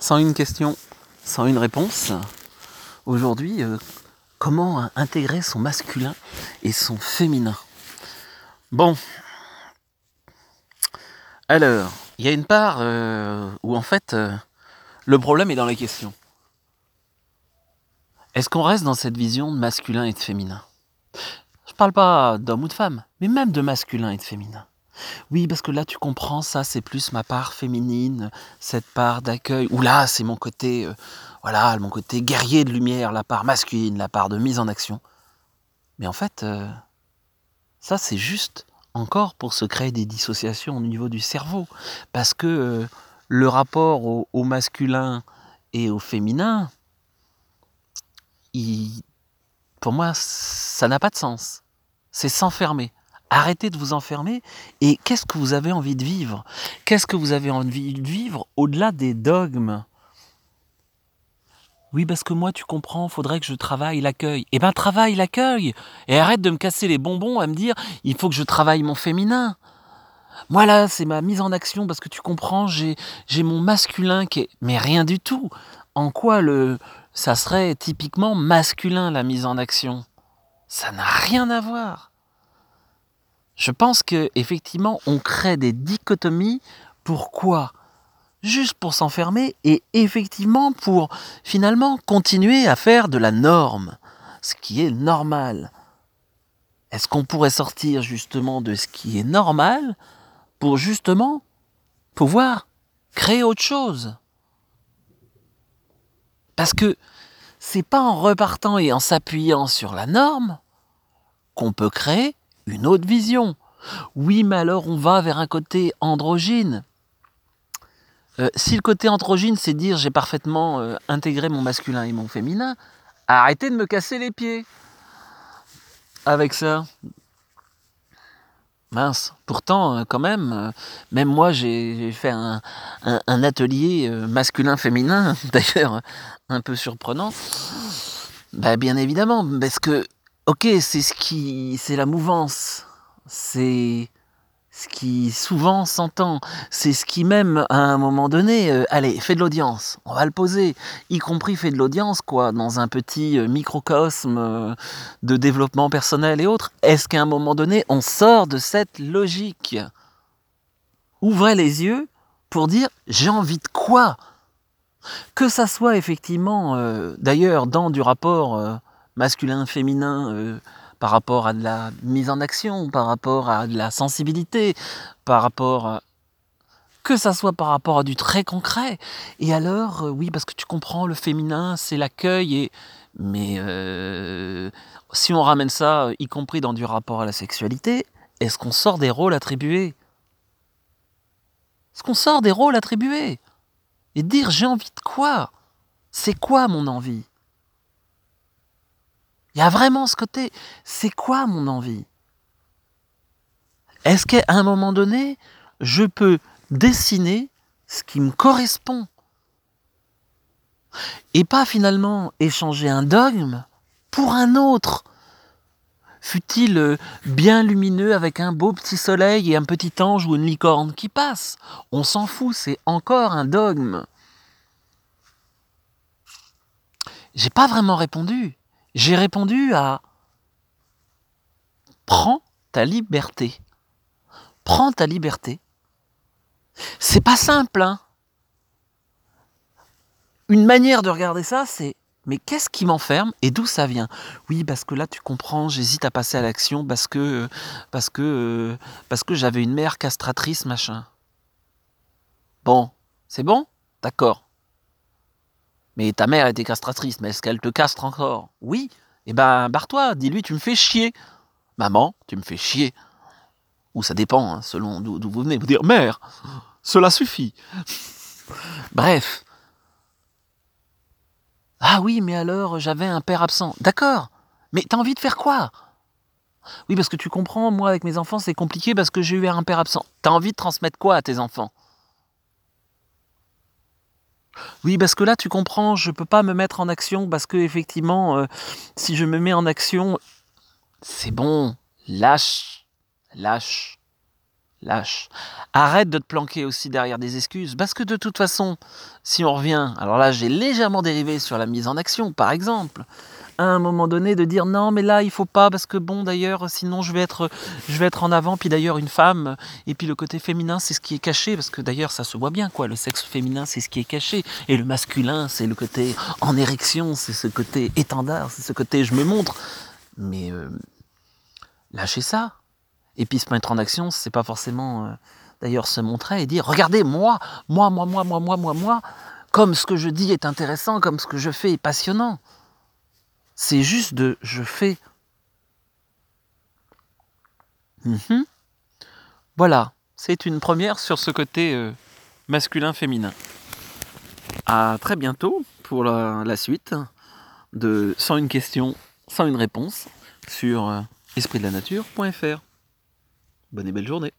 sans une question, sans une réponse. Aujourd'hui, euh, comment intégrer son masculin et son féminin? Bon. Alors, il y a une part euh, où en fait, euh, le problème est dans les questions. Est-ce qu'on reste dans cette vision de masculin et de féminin? Je parle pas d'homme ou de femme, mais même de masculin et de féminin. Oui, parce que là, tu comprends, ça, c'est plus ma part féminine, cette part d'accueil. Ou là, c'est mon côté, euh, voilà, mon côté guerrier de lumière, la part masculine, la part de mise en action. Mais en fait, euh, ça, c'est juste encore pour se créer des dissociations au niveau du cerveau. Parce que euh, le rapport au, masculin et au féminin, pour moi, ça n'a pas de sens. C'est s'enfermer. Arrêtez de vous enfermer et qu'est-ce que vous avez envie de vivre? Qu'est-ce que vous avez envie de vivre au-delà des dogmes? Oui, parce que moi, tu comprends, faudrait que je travaille l'accueil. Eh ben, travaille l'accueil et arrête de me casser les bonbons à me dire il faut que je travaille mon féminin. Moi là, c'est ma mise en action parce que tu comprends, j'ai mon masculin qui est mais rien du tout. En quoi le ça serait typiquement masculin la mise en action? Ça n'a rien à voir. Je pense que effectivement, on crée des dichotomies. Pourquoi? Juste pour s'enfermer et effectivement pour finalement continuer à faire de la norme, ce qui est normal. Est-ce qu'on pourrait sortir justement de ce qui est normal pour justement pouvoir créer autre chose? Parce que c'est pas en repartant et en s'appuyant sur la norme qu'on peut créer une autre vision. Oui, mais alors on va vers un côté androgyne. Euh, si le côté androgyne, c'est dire j'ai parfaitement euh, intégré mon masculin et mon féminin, arrêtez de me casser les pieds avec ça. Mince, pourtant, euh, quand même, même moi, j'ai fait un, atelier masculin-féminin, d'ailleurs un peu surprenant. Bah, bien évidemment, parce que Ok, c'est ce qui, c'est la mouvance, c'est ce qui souvent s'entend, c'est ce qui même à un moment donné, euh, allez, fait de l'audience, on va le poser, y compris fait de l'audience quoi, dans un petit euh, microcosme euh, de développement personnel et autres. Est-ce qu'à un moment donné, on sort de cette logique? Ouvrez les yeux pour dire j'ai envie de quoi? Que ça soit effectivement, d'ailleurs, dans du rapport masculin, féminin, euh, par rapport à de la mise en action, par rapport à de la sensibilité, par rapport à... Que ça soit par rapport à du très concret. Et alors, euh, oui, parce que tu comprends, le féminin, c'est l'accueil. Et... Mais euh, si on ramène ça, y compris dans du rapport à la sexualité, est-ce qu'on sort des rôles attribués? Est-ce qu'on sort des rôles attribués? Et dire j'ai envie de quoi? C'est quoi mon envie? Il y a vraiment ce côté, c'est quoi mon envie? Est-ce qu'à un moment donné, je peux dessiner ce qui me correspond? Et pas finalement échanger un dogme pour un autre fut-il euh, bien lumineux avec un beau petit soleil et un petit ange ou une licorne qui passe? On s'en fout, c'est encore un dogme. J'ai pas vraiment répondu. J'ai répondu à Prends ta liberté. Prends ta liberté. C'est pas simple, hein Une manière de regarder ça, c'est mais qu'est-ce qui m'enferme et d'où ça vient? Oui, parce que là, tu comprends, j'hésite à passer à l'action parce que parce que parce que j'avais une mère castratrice, machin. Bon, c'est bon? D'accord. Mais ta mère était castratrice, mais est-ce qu'elle te castre encore? Oui. Eh ben, barre-toi, dis-lui, tu me fais chier. Maman, tu me fais chier. Ou ça dépend, hein, selon d'où vous venez. Vous dire, mère, cela suffit. Bref. Ah oui, mais alors, j'avais un père absent. D'accord. Mais t'as envie de faire quoi? Oui, parce que tu comprends, moi, avec mes enfants, c'est compliqué parce que j'ai eu un père absent. T'as envie de transmettre quoi à tes enfants? Oui, parce que là, tu comprends, je ne peux pas me mettre en action parce que effectivement, euh, si je me mets en action, c'est bon, lâche, lâche, lâche. Arrête de te planquer aussi derrière des excuses, parce que de toute façon, si on revient, alors là j'ai légèrement dérivé sur la mise en action, par exemple, à un moment donné de dire non mais là il faut pas parce que bon d'ailleurs sinon je vais être je vais être en avant. Puis d'ailleurs une femme et puis le côté féminin c'est ce qui est caché parce que d'ailleurs ça se voit bien quoi. Le sexe féminin c'est ce qui est caché. Et le masculin c'est le côté en érection c'est ce côté étendard c'est ce côté je me montre. Mais euh, lâchez ça. Et puis se mettre en action, c'est pas forcément euh, d'ailleurs se montrer et dire regardez moi, moi, moi, moi, moi, moi, moi, moi, comme ce que je dis est intéressant, comme ce que je fais est passionnant. C'est juste de je fais. Mhm. Voilà, c'est une première sur ce côté euh, masculin-féminin. À très bientôt pour la, suite de Sans une question, sans une réponse sur euh, espritdelanature.fr. Bonne et belle journée.